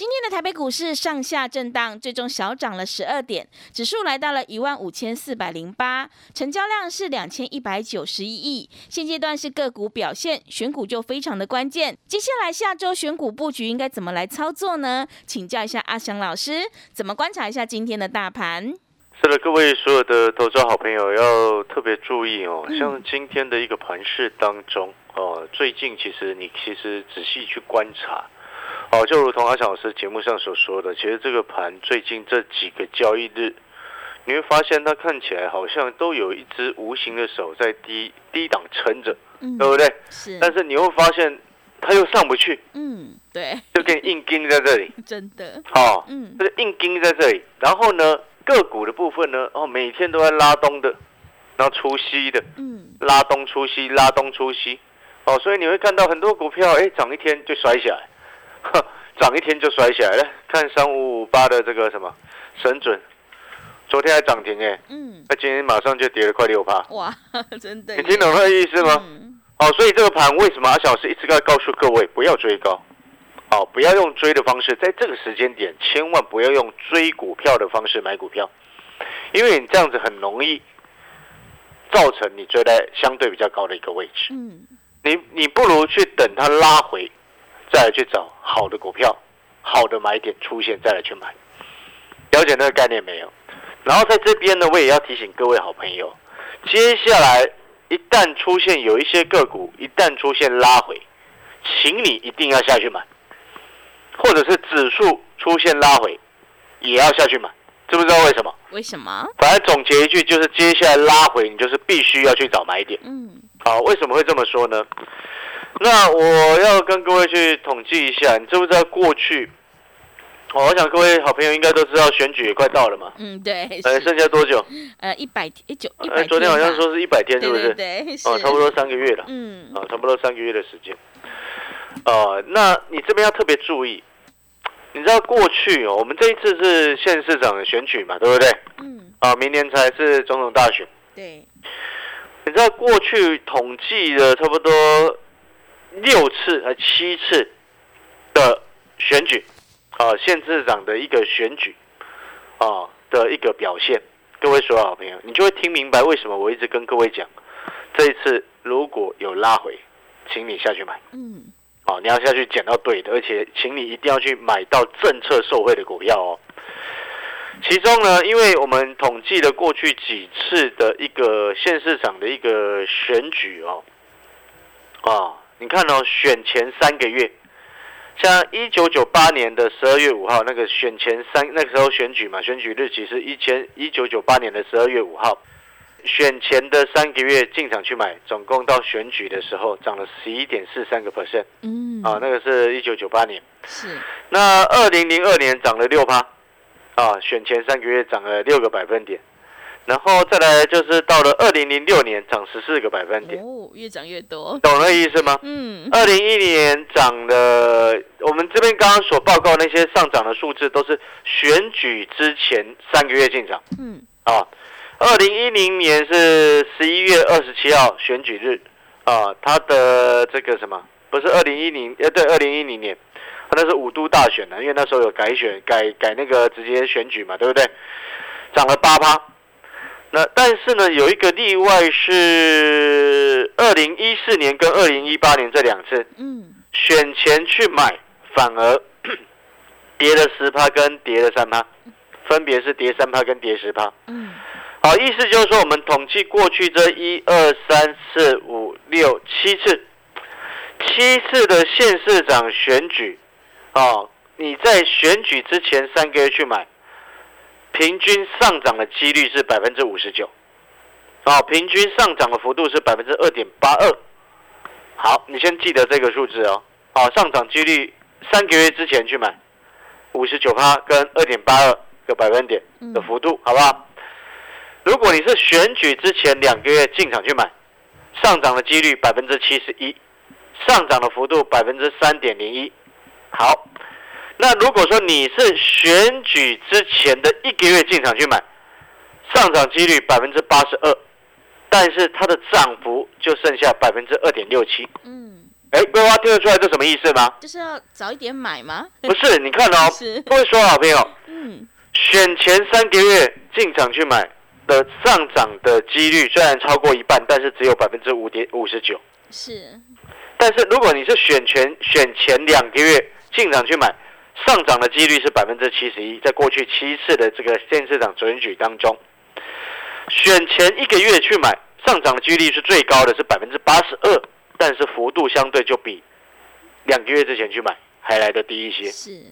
今天的台北股市上下震荡，最终小涨了十二点，指数来到了一万五千四百零八，成交量是两千一百九十一亿。现阶段是个股表现，选股就非常的关键。接下来下周选股布局应该怎么来操作呢？请教一下阿翔老师，怎么观察一下今天的大盘？是的，各位所有的投资好朋友要特别注意哦，像今天的一个盘市当中哦，最近其实你其实仔细去观察。哦，就如同阿强老师节目上所说的，其实这个盘最近这几个交易日，你会发现它看起来好像都有一只无形的手在低低档撑着，对不对？是。但是你会发现它又上不去，嗯，对，就跟硬钉在这里，真的。好，嗯，这个硬钉在这里，然后呢，个股的部分呢，哦，每天都在拉东的，然后出西的，嗯，拉东出西，拉东出西，哦，所以你会看到很多股票，哎，涨一天就摔下来。涨一天就摔起来了，看三五五八的这个什么神准，昨天还涨停哎，嗯，那今天马上就跌了快六趴，哇，真的，你听懂那个意思吗？哦，所以这个盘为什么阿小是一直在告诉各位不要追高，哦，不要用追的方式，在这个时间点千万不要用追股票的方式买股票，因为你这样子很容易造成你追在相对比较高的一个位置，嗯，你你不如去等它拉回。再来去找好的股票，好的买点出现，再来去买。了解那个概念没有？然后在这边呢，我也要提醒各位好朋友，接下来一旦出现有一些个股，一旦出现拉回，请你一定要下去买，或者是指数出现拉回，也要下去买。知不知道为什么？为什么？反正总结一句，就是接下来拉回，你就是必须要去找买点。嗯。好，为什么会这么说呢？那我要跟各位去统计一下，你知不知道过去？我想各位好朋友应该都知道，选举也快到了嘛。嗯，对。呃，剩下多久？呃，一百天，九一百。昨天好像说是一百天，是不是？对，哦，差不多三个月了。嗯。啊，差不多三个月的时间。呃，那你这边要特别注意，你知道过去哦，我们这一次是县市长的选举嘛，对不对？嗯。啊，明年才是总统大选。对。你知道过去统计的差不多。六次和七次的选举，啊，县市长的一个选举，啊的一个表现，各位所有好朋友，你就会听明白为什么我一直跟各位讲，这一次如果有拉回，请你下去买，嗯，啊，你要下去捡到对的，而且请你一定要去买到政策受惠的股票哦。其中呢，因为我们统计了过去几次的一个县市长的一个选举哦，啊。你看哦，选前三个月，像一九九八年的十二月五号那个选前三那个时候选举嘛，选举日期是一千一九九八年的十二月五号，选前的三个月进场去买，总共到选举的时候涨了十一点四三个 percent，嗯，啊，那个是一九九八年，是，那二零零二年涨了六趴，啊，选前三个月涨了六个百分点。然后再来就是到了二零零六年涨十四个百分点，哦，越涨越多，懂那意思吗？嗯，二零一零年涨了，我们这边刚刚所报告那些上涨的数字都是选举之前三个月进场，嗯，啊，二零一零年是十一月二十七号选举日，啊，它的这个什么？不是二零一零，呃，对，二零一零年，那是五都大选呢，因为那时候有改选改改那个直接选举嘛，对不对？涨了八趴。那但是呢，有一个例外是二零一四年跟二零一八年这两次，嗯，选前去买反而 跌了十趴跟跌了三趴，分别是跌三趴跟跌十趴，嗯，好，意思就是说我们统计过去这一二三四五六七次，七次的县市长选举，哦，你在选举之前三个月去买。平均上涨的几率是百分之五十九，哦，平均上涨的幅度是百分之二点八二。好，你先记得这个数字哦。好，上涨几率三个月之前去买，五十九趴跟二点八二个百分点的幅度，好不好？如果你是选举之前两个月进场去买，上涨的几率百分之七十一，上涨的幅度百分之三点零一。好，那如果说你是选举之前的一个月进场去买，上涨几率百分之八十二，但是它的涨幅就剩下百分之二点六七。嗯，哎，桂花听得出来这什么意思吗？就是要早一点买吗？不是，你看哦 是，各位所有好朋友，嗯，选前三个月进场去买的上涨的几率虽然超过一半，但是只有百分之五点五十九。是，但是如果你是选前选前两个月进场去买，上涨的几率是百分之七十一。在过去七次的这个县市长准举当中，选前一个月去买，上涨的几率是最高的，是百分之八十二，但是幅度相对就比两个月之前去买还来得低一些。是，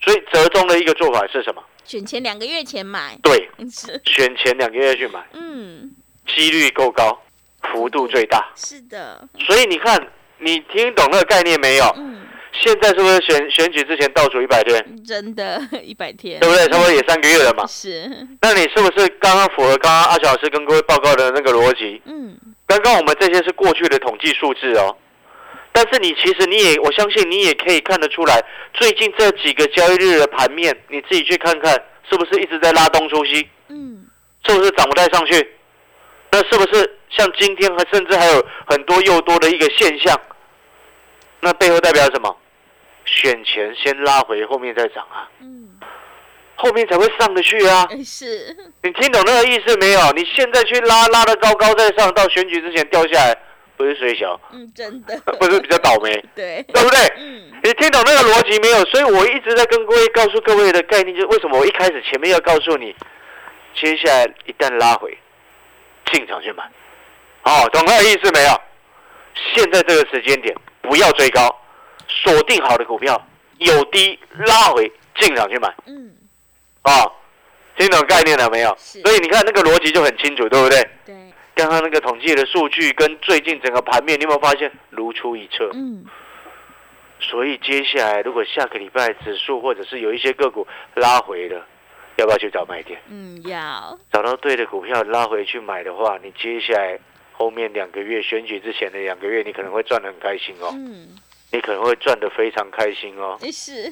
所以折中的一个做法是什么？选前两个月前买，对，是，选前两个月去买，嗯，几率够高，幅度最大。是的，所以你看，你听懂那个概念没有？嗯，现在是不是选选举之前倒数一百天，真的，一百天，对不对？差不多也三个月了嘛。是，那你是不是刚刚符合刚刚阿小老师跟各位报告的那个逻辑？嗯，刚刚我们这些是过去的统计数字哦，但是你其实你也，我相信你也可以看得出来，最近这几个交易日的盘面，你自己去看看，是不是一直在拉东出西？嗯，是不是涨不太上去？那是不是像今天还甚至还有很多又多的一个现象？那背后代表什么？选前先拉回，后面再涨啊，嗯，后面才会上得去啊！哎是，你听懂那个意思没有？你现在去拉拉的高高在上，到选举之前掉下来，不是水小，嗯，真的，不是比较倒霉，对，对不对？嗯，你听懂那个逻辑没有？所以我一直在跟各位告诉各位的概念，就是为什么我一开始前面要告诉你，接下来一旦拉回，进场去买。哦，懂那个意思没有？现在这个时间点不要追高，锁定好的股票有低拉回进场去买。嗯，哦，听懂概念了没有？是所以你看那个逻辑就很清楚，对不对？对，刚刚那个统计的数据跟最近整个盘面，你有没有发现如出一辙？嗯，所以接下来如果下个礼拜指数或者是有一些个股拉回了，要不要去找买点？嗯，要，找到对的股票拉回去买的话，你接下来后面两个月选举之前的两个月，你可能会赚得很开心哦，嗯，你可能会赚得非常开心哦。哎是，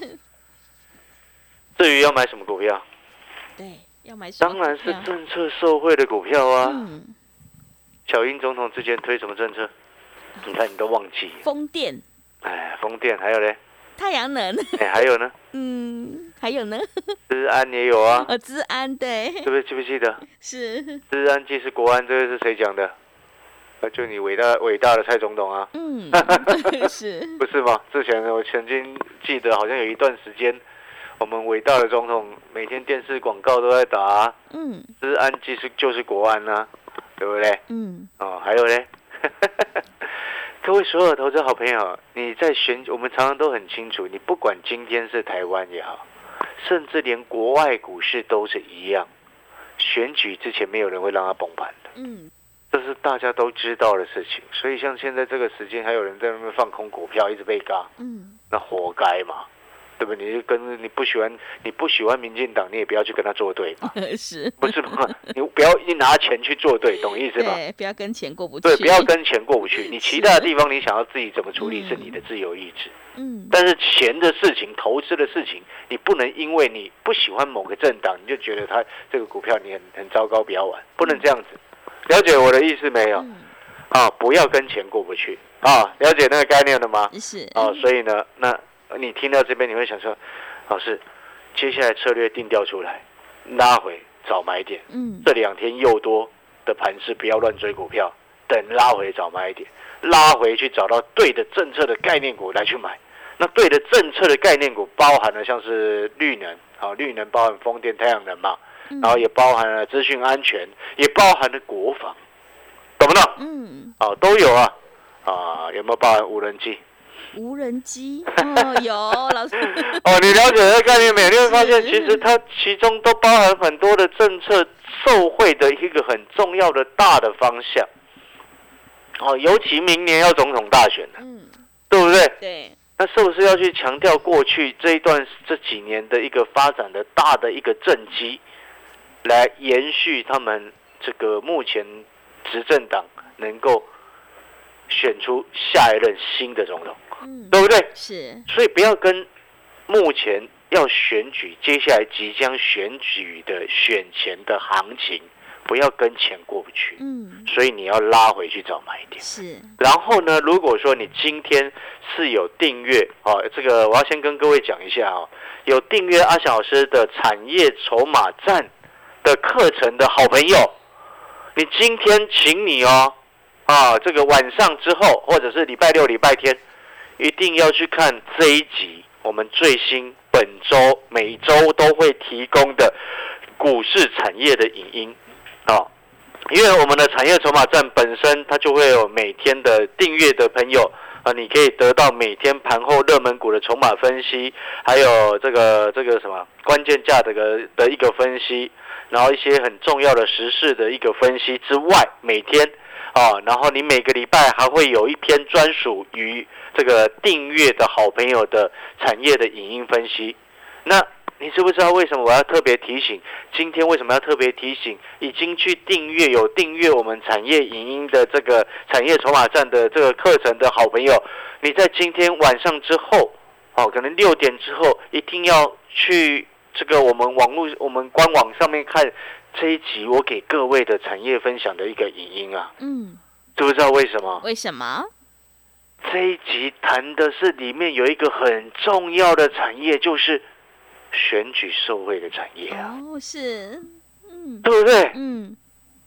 至于要买什么股票，对，要买什么当然是政策受惠的股票啊。嗯，小英总统之前推什么政策？你看你都忘记。风电、哎，风电还有嘞，太阳能，哎，还有呢，嗯，还有呢，治安也有啊，呃，治安对，对不对？记不记得？是，治安既是国安，这个是谁讲的？那就你伟大伟大的蔡总统啊，嗯，是，不是吗？之前我曾经记得，好像有一段时间，我们伟大的总统每天电视广告都在打啊嗯治安既是就是国安啊，对不对？嗯，哦，还有嘞，各位所有的投资好朋友，你在选，我们常常都很清楚，你不管今天是台湾也好，甚至连国外股市都是一样，选举之前没有人会让它崩盘的，嗯，这是大家都知道的事情。所以像现在这个时间，还有人在那边放空股票，一直被嘎，嗯，那活该嘛。对不对？你就跟你不喜欢你不喜欢民进党，你也不要去跟他作对嘛，是，不是吗？你不要一拿钱去作对，懂意思吗？对，不要跟钱过不去，对，不要跟钱过不去。你其他的地方你想要自己怎么处理是你的自由意志，嗯，但是钱的事情、投资的事情，你不能因为你不喜欢某个政党，你就觉得他这个股票你很很糟糕，不要玩，不能这样子。了解我的意思没有？嗯啊，不要跟钱过不去啊！了解那个概念了吗？是，哦，所以呢，那你听到这边你会想说，老师，接下来策略定调出来，拉回找买点。嗯，这两天又多的盘势，不要乱追股票，等拉回找买点，拉回去找到对的政策的概念股来去买。那对的政策的概念股包含了像是绿能，啊，绿能包含风电、太阳能嘛，嗯然后也包含了资讯安全，也包含了国防，懂不懂？嗯，哦，都有啊，啊，有没有包含无人机？无人机 哦，有老师哦，你了解这个概念没有？你会发现，其实它其中都包含很多的政策受惠的一个很重要的大的方向。哦，尤其明年要总统大选了，嗯，对不对？对，那是不是要去强调过去这一段这几年的一个发展的大的一个政绩，来延续他们这个目前执政党能够选出下一任新的总统，嗯，对不对？是，所以不要跟目前要选举、接下来即将选举的选前的行情，不要跟钱过不去。嗯，所以你要拉回去找买点。是，然后呢，如果说你今天是有订阅哦，这个我要先跟各位讲一下哦，有订阅阿小老师的产业筹码站的课程的好朋友，你今天请你哦，啊，这个晚上之后或者是礼拜六、礼拜天，一定要去看这一集我们最新本周每周都会提供的股市产业的影音啊。因为我们的产业筹码站本身，它就会有每天的订阅的朋友啊，你可以得到每天盘后热门筹码分析，还有这个这个什么关键价的个的一个分析，然后一些很重要的时事的一个分析之外，每天啊，然后你每个礼拜还会有一篇专属于这个订阅的好朋友的产业的影音分析，那。你知不知道为什么我要特别提醒？今天为什么要特别提醒？已经去订阅有订阅我们产业影音的这个产业筹码站的这个课程的好朋友，你在今天晚上之后，哦，可能六点之后，一定要去这个我们网络我们官网上面看这一集我给各位的产业分享的一个影音啊，嗯，知不知道为什么？为什么？这一集谈的是里面有一个很重要的产业，就是。选举受贿的产业啊，哦，是，嗯，对不对？嗯，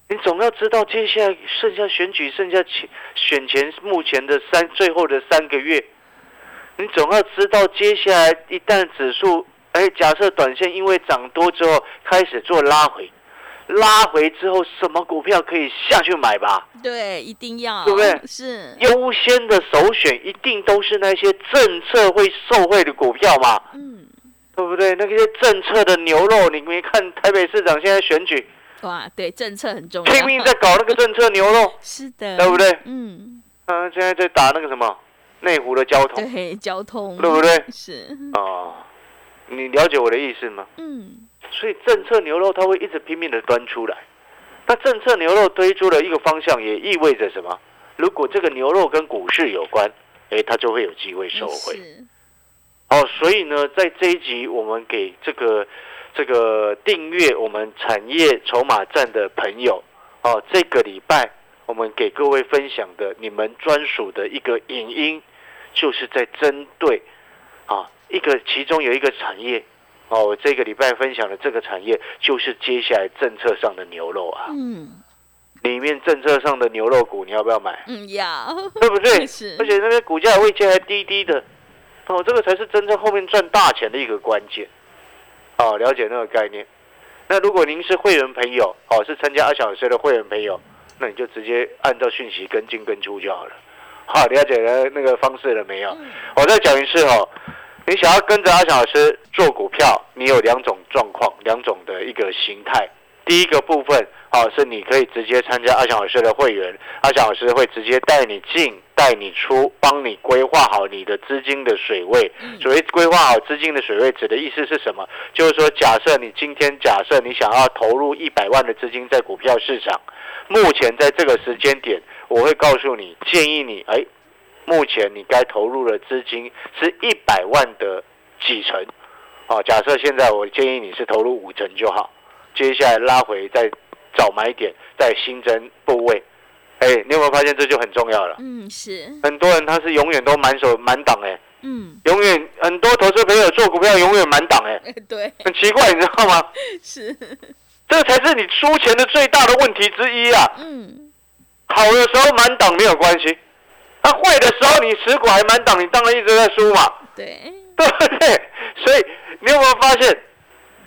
你总要知道接下来剩下选举，剩下前选前目前的三最后的三个月，你总要知道接下来一旦指数，哎，假设短线因为涨多之后开始做拉回，拉回之后什么股票可以下去买吧？对，一定要，对不对是，优先的首选一定都是那些政策会受惠的股票嘛？嗯，对不对？那些政策的牛肉，你没看台北市长现在选举哇，对，政策很重要，拼命在搞那个政策牛肉，是的，对不对？嗯，嗯、现在在打那个什么内湖的交通，对，交通，对不对？是，哦，你了解我的意思吗？嗯，所以政策牛肉它会一直拼命的端出来。那政策牛肉推出了一个方向，也意味着什么？如果这个牛肉跟股市有关，哎，它就会有机会收回。哦，所以呢，在这一集我们给这个这个订阅我们产业筹码站的朋友，哦，这个礼拜我们给各位分享的你们专属的一个影音，就是在针对啊一个其中有一个产业，哦，我这个礼拜分享的这个产业就是接下来政策上的牛肉啊，嗯里面政策上的牛肉股你要不要买？嗯，要，对不对？是而且那边股价位阶还低低的，哦，这个才是真正后面赚大钱的一个关键。哦，了解那个概念。那如果您是会员朋友，哦，是参加阿小师的会员朋友，那你就直接按照讯息跟进跟出就好了。好，了解了那个方式了没有？嗯我再讲一次哦，你想要跟着阿翔老师做股票，你有两种状况，两种的一个形态。第一个部分啊，是你可以直接参加阿翔老师的会员，阿翔老师会直接带你进、带你出，帮你规划好你的资金的水位。所谓规划好资金的水位，指的意思是什么？就是说，假设你今天假设你想要投入一百万的资金在股票市场，目前在这个时间点，我会告诉你，建议你，哎，目前你该投入的资金是一百万的几成？哦，假设现在我建议你是投入五成就好，接下来拉回再找买点，再新增部位。哎，你有没有发现这就很重要了？嗯，是，很多人他是永远都满手满档哎，嗯，永远很多投资朋友做股票永远满档哎，哎，对，很奇怪，你知道吗？是，这才是你输钱的最大的问题之一啊！嗯，好的时候满档没有关系，那、坏的时候你持股还满档，你当然一直在输嘛，对，对不对？所以你有没有发现，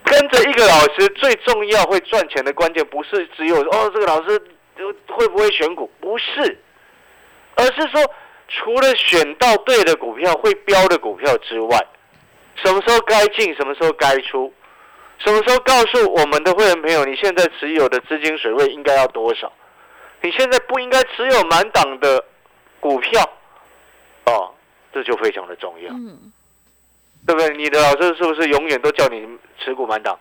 跟着一个老师最重要会赚钱的关键，不是只有哦这个老师呃会不会选股，不是，而是说除了选到对的股票、会标的股票之外，什么时候该进，什么时候该出，什么时候告诉我们的会员朋友，你现在持有的资金水位应该要多少？你现在不应该持有满档的股票，哦，这就非常的重要，嗯，对不对？你的老师是不是永远都叫你持股满档，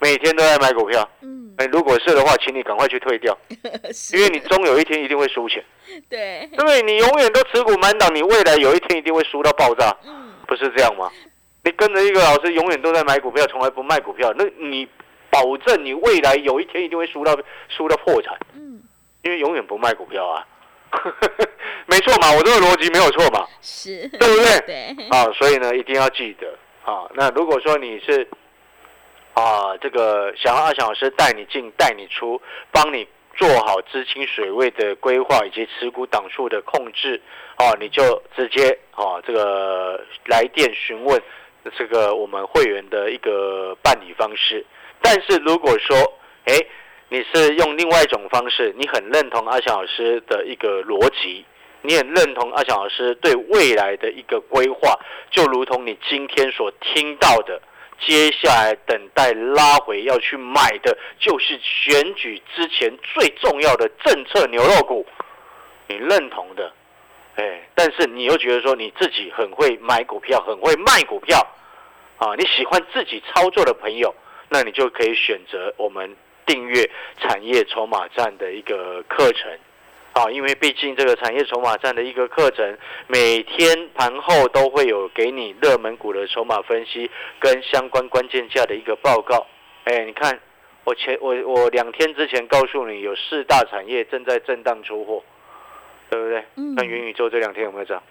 每天都在买股票？嗯，哎，如果是的话，请你赶快去退掉，因为你终有一天一定会输钱。对，对不对？你永远都持股满档，你未来有一天一定会输到爆炸，嗯，不是这样吗？你跟着一个老师永远都在买股票，从来不卖股票，那你保证你未来有一天一定会输到输到破产，嗯，因为永远不卖股票啊。没错嘛，我这个逻辑没有错嘛，是，对不对？对，啊，所以呢，一定要记得啊。那如果说你是啊，这个想要阿翔老师带你进、带你出，帮你做好资金水位的规划以及持股档数的控制，啊，你就直接啊，这个来电询问这个我们会员的一个办理方式。但是如果说，哎，你是用另外一种方式，你很认同阿翔老师的一个逻辑，你很认同阿翔老师对未来的一个规划，就如同你今天所听到的，接下来等待拉回要去买的，就是选举之前最重要的政策牛肉股，你认同的，哎，但是你又觉得说你自己很会买股票，很会卖股票，啊，你喜欢自己操作的朋友，那你就可以选择我们订阅产业筹码站的一个课程。啊，因为毕竟这个产业筹码站的一个课程，每天盘后都会有给你热门股的筹码分析跟相关关键价的一个报告。哎，你看，我前我我两天之前告诉你有四大产业正在震荡出货，对不对？嗯那元宇宙这两天有没有涨？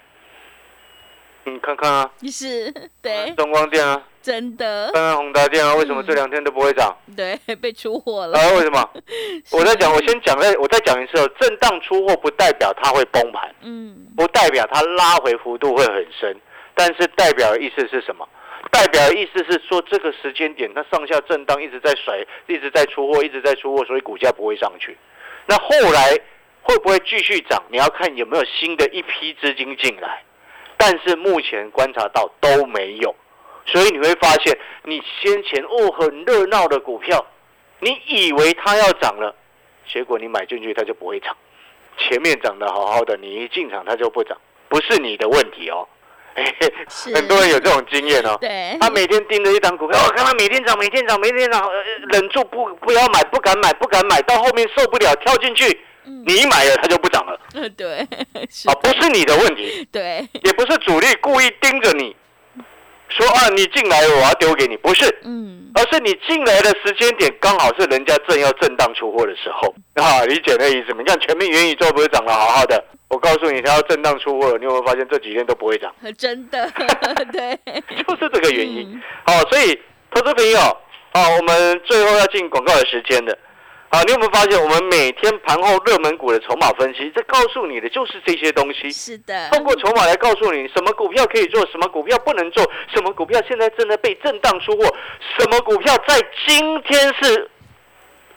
你看看啊，是，对，中光电啊，真的，看看宏达电啊，为什么这两天都不会涨？对，被出货了，啊，为什么？我在讲，我先讲再，我再讲一次哦，震荡出货不代表它会崩盘。嗯，不代表它拉回幅度会很深，但是代表的意思是什么？代表的意思是说，这个时间点它上下震荡，一直在甩，一直在出货，一直在出货，所以股价不会上去。那后来会不会继续涨？你要看有没有新的一批资金进来。但是目前观察到都没有，所以你会发现，你先前哦很热闹的股票，你以为它要涨了，结果你买进去它就不会涨。前面涨得好好的，你一进场它就不涨，不是你的问题哦。很多人有这种经验哦。对，他每天盯着一档股票，我看他每天涨，每天涨，每天涨，呃忍住不不要买，不敢买，不敢买，到后面受不了跳进去，嗯你一买了它就不涨了。呃，对，啊，，不是你的问题，对，也不是主力故意盯着你，说啊你进来了我要丢给你，不是，嗯，而是你进来的时间点刚好是人家正要震荡出货的时候，啊，理解那意思吗？你看全面元宇宙不是涨得好好的，我告诉你它要震荡出货了，你有没有发现这几天都不会涨？真的，对，就是这个原因。嗯。好、所以投资朋友，好、我们最后要进广告的时间了。好，你有没有发现，我们每天盘后热门股的筹码分析，这告诉你的就是这些东西。是的，通过筹码来告诉你什么股票可以做，什么股票不能做，什么股票现在正在被震荡出货，什么股票在今天是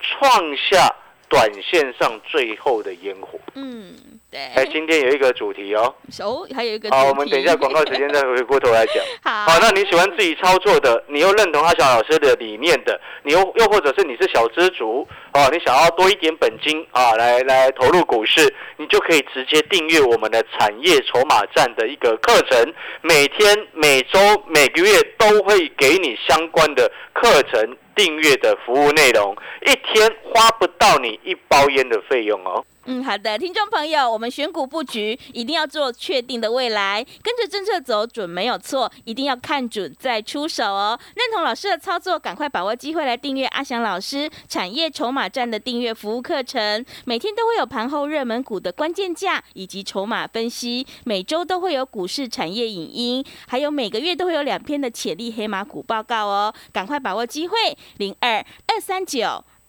创下短线上最后的烟火。嗯，哎，今天有一个主题哦，哦，还有一个好，我们等一下广告时间再回过头来讲。好，好，那你喜欢自己操作的，你又认同阿小老师的理念的，你又又或者是你是小资族哦，你想要多一点本金啊，来来投入股市，你就可以直接订阅我们的产业筹码站的一个课程，每天、每周、每个月都会给你相关的课程订阅的服务内容，一天花不到你一包烟的费用哦。嗯，好的，听众朋友，我们选股布局一定要做确定的未来，跟着政策走准没有错，一定要看准再出手哦。认同老师的操作，赶快把握机会来订阅阿翔老师产业筹码站的订阅服务课程，每天都会有盘后热门股的关键价以及筹码分析，每周都会有股市产业影音，还有每个月都会有两篇的潜力黑马股报告哦，赶快把握机会，零二二三九。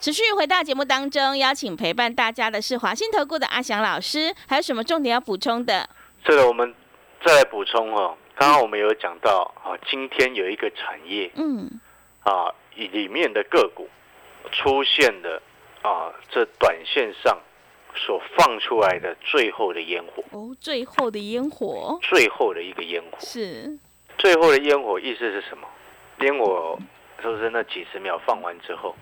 持续回到节目当中，邀请陪伴大家的是华信投顾的阿翔老师，还有什么重点要补充的？这个我们再来补充哦。刚刚我们有讲到啊，今天有一个产业，嗯，啊，里面的个股出现的啊，这短线上所放出来的最后的烟火，哦，最后的烟火最后的一个烟火，是最后的烟火意思是什么？烟火是不是那几十秒放完之后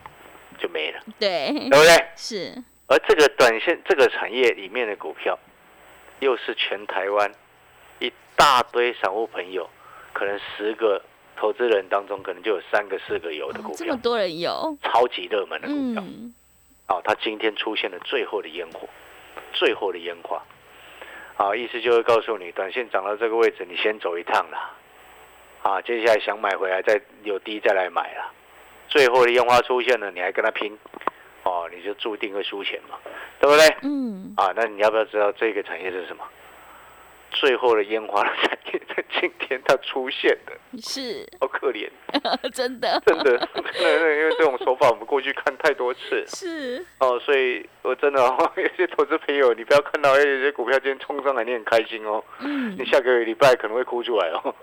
就没了，对，对不对？是而这个短线这个产业里面的股票，又是全台湾一大堆散户朋友，可能十个投资人当中，可能就有三个、四个有的股票，哦这么多人有，超级热门的股票。嗯，啊，它今天出现了最后的烟火，最后的烟花。啊，意思就是告诉你，短线涨到这个位置，你先走一趟啦。啊，接下来想买回来再有低再来买啦。最后的烟花出现了，你还跟他拼，哦，你就注定会输钱嘛，对不对？嗯，啊，那你要不要知道这个产业是什么？最后的烟花的产业在今天它出现的，是。好可怜，真的，真的，真的，因为这种手法我们过去看太多次。是。哦，所以我真的、哦、有些投资朋友，你不要看到哎有些股票今天冲上来，你很开心哦，嗯。你下个礼拜可能会哭出来哦，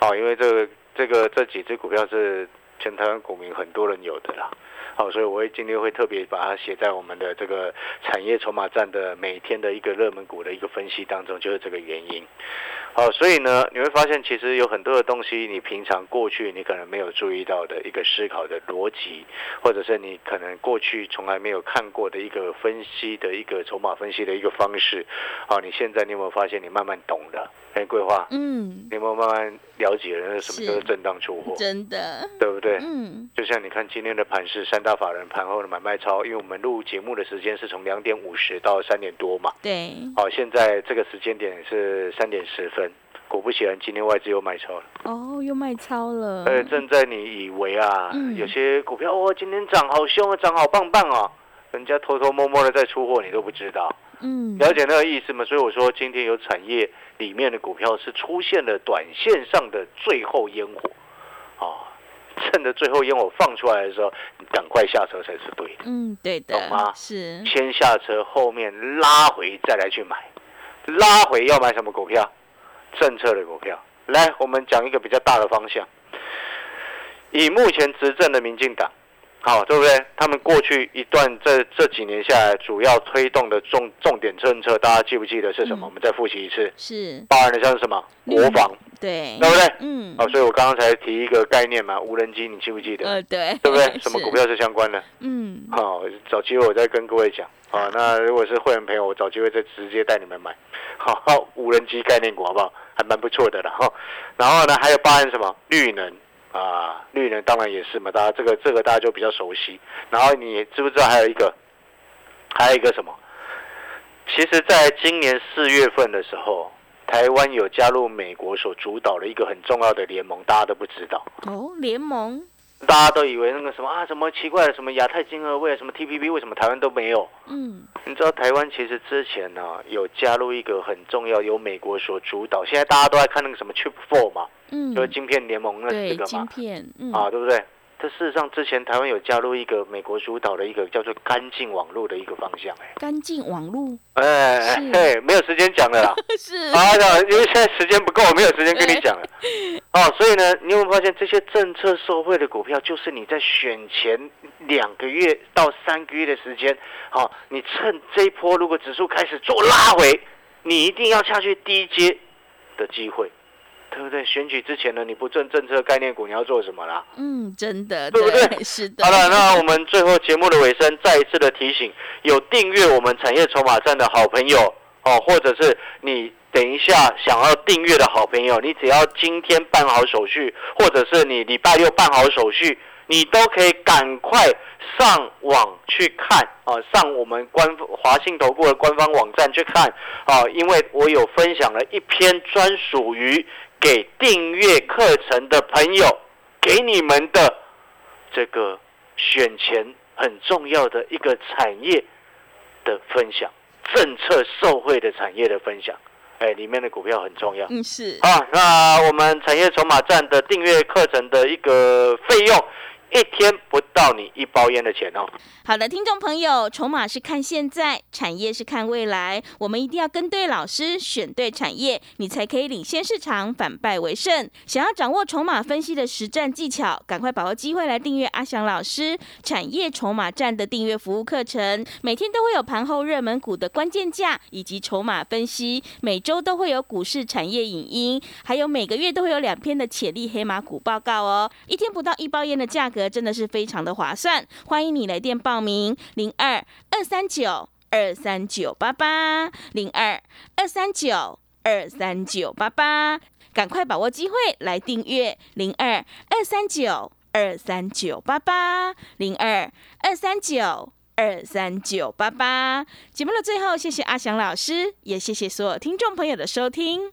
哦，因为这个这个这几只股票是全台湾股民很多人有的啦。好，所以我会今天会特别把它写在我们的这个产业筹码站的每天的一个热门股的一个分析当中，就是这个原因。好，所以呢，你会发现其实有很多的东西，你平常过去你可能没有注意到的一个思考的逻辑，或者是你可能过去从来没有看过的一个分析的一个筹码分析的一个方式。好，你现在你有没有发现你慢慢懂了？哎，桂花，嗯，你有没有慢慢了解了那什么叫做是震荡出货？真的，对不对？嗯，就像你看今天的盘市，三大法人盘后的买卖超，因为我们录节目的时间是从两点五十到三点多嘛，对，好，现在这个时间点是三点十分，果不其然，今天外资又卖超了。哦，又卖超了，呃，正在你以为啊，嗯。有些股票哦，今天涨好凶啊，涨好棒棒啊，人家偷偷摸摸的在出货，你都不知道，嗯，了解那个意思吗？所以我说今天有产业里面的股票是出现了短线上的最后烟火，啊，趁着最后烟火放出来的时候，你赶快下车才是对的。嗯，对的懂吗，是，先下车，后面拉回再来去买，拉回要买什么股票？政策的股票。来，我们讲一个比较大的方向。以目前执政的民进党，好，对不对？他们过去一段这这几年下来，主要推动的重重点政策，大家记不记得是什么？嗯我们再复习一次，是，包含的像是什么？嗯国防，对，对不对？嗯，好，所以我刚刚才提一个概念嘛，无人机，你记不记得？呃，对，对不对？什么股？票是相关的？嗯，好，找机会我再跟各位讲。好，那如果是会员朋友，我找机会再直接带你们买。好，好无人机概念股好不好？还蛮不错的了哈。然后呢，还有包含什么绿能啊？绿人当然也是嘛，大家这个这个大家就比较熟悉。然后你知不知道还有一个，还有一个什么？其实，在今年四月份的时候，台湾有加入美国所主导的一个很重要的联盟，大家都不知道。哦，联盟，大家都以为那个什么啊，什么奇怪的什么亚太金额为、什么 TPP，为什么台湾都没有？嗯，你知道台湾其实之前呢、有加入一个很重要，由美国所主导，现在大家都在看那个什么 Chip Four 嘛，嗯，就是晶片联盟那四对，个嘛，晶片，嗯，啊，对不对？这事实上之前台湾有加入一个美国主导的一个叫做干净网络的一个方向、哎，干净网络哎哎是哎，没有时间讲了啦。是，啊，因为现在时间不够，没有时间跟你讲了。哦，所以呢，你有没有发现这些政策受惠的股票，就是你在选前两个月到三个月的时间，好、你趁这一波如果指数开始做拉回，你一定要下去低阶的机会，对不对？选举之前呢，你不正政策概念股，你要做什么啦？嗯，真的，对不对 是的，好了，那我们最后节目的尾声，再一次的提醒，有订阅我们产业筹码站的好朋友哦，或者是你等一下想要订阅的好朋友，你只要今天办好手续，或者是你礼拜六办好手续，你都可以赶快上网去看啊，上我们官华信投顾的官方网站去看啊，因为我有分享了一篇专属于给订阅课程的朋友给你们的这个选前很重要的一个产业的分享，政策受惠的产业的分享。哎，里面的股票很重要。嗯，是。好，那我们产业筹码站的订阅课程的一个费用。一天不到你一包烟的钱哦。好的，听众朋友，筹码是看现在，产业是看未来，我们一定要跟对老师，选对产业，你才可以领先市场，反败为胜。想要掌握筹码分析的实战技巧，赶快把握机会来订阅阿翔老师产业筹码站的订阅服务课程，每天都会有盘后热门股的关键价以及筹码分析，每周都会有股市产业影音，还有每个月都会有两篇的潜力黑马股报告哦。一天不到一包烟的价格。真的是非常的划算，欢迎你来电报名零二二三九二三九八八零二二三九二三九八八，赶快把握机会来订阅零二二三九二三九八八零二二三九二三九八八。节目的最后，谢谢阿翔老师，也谢谢所有听众朋友的收听。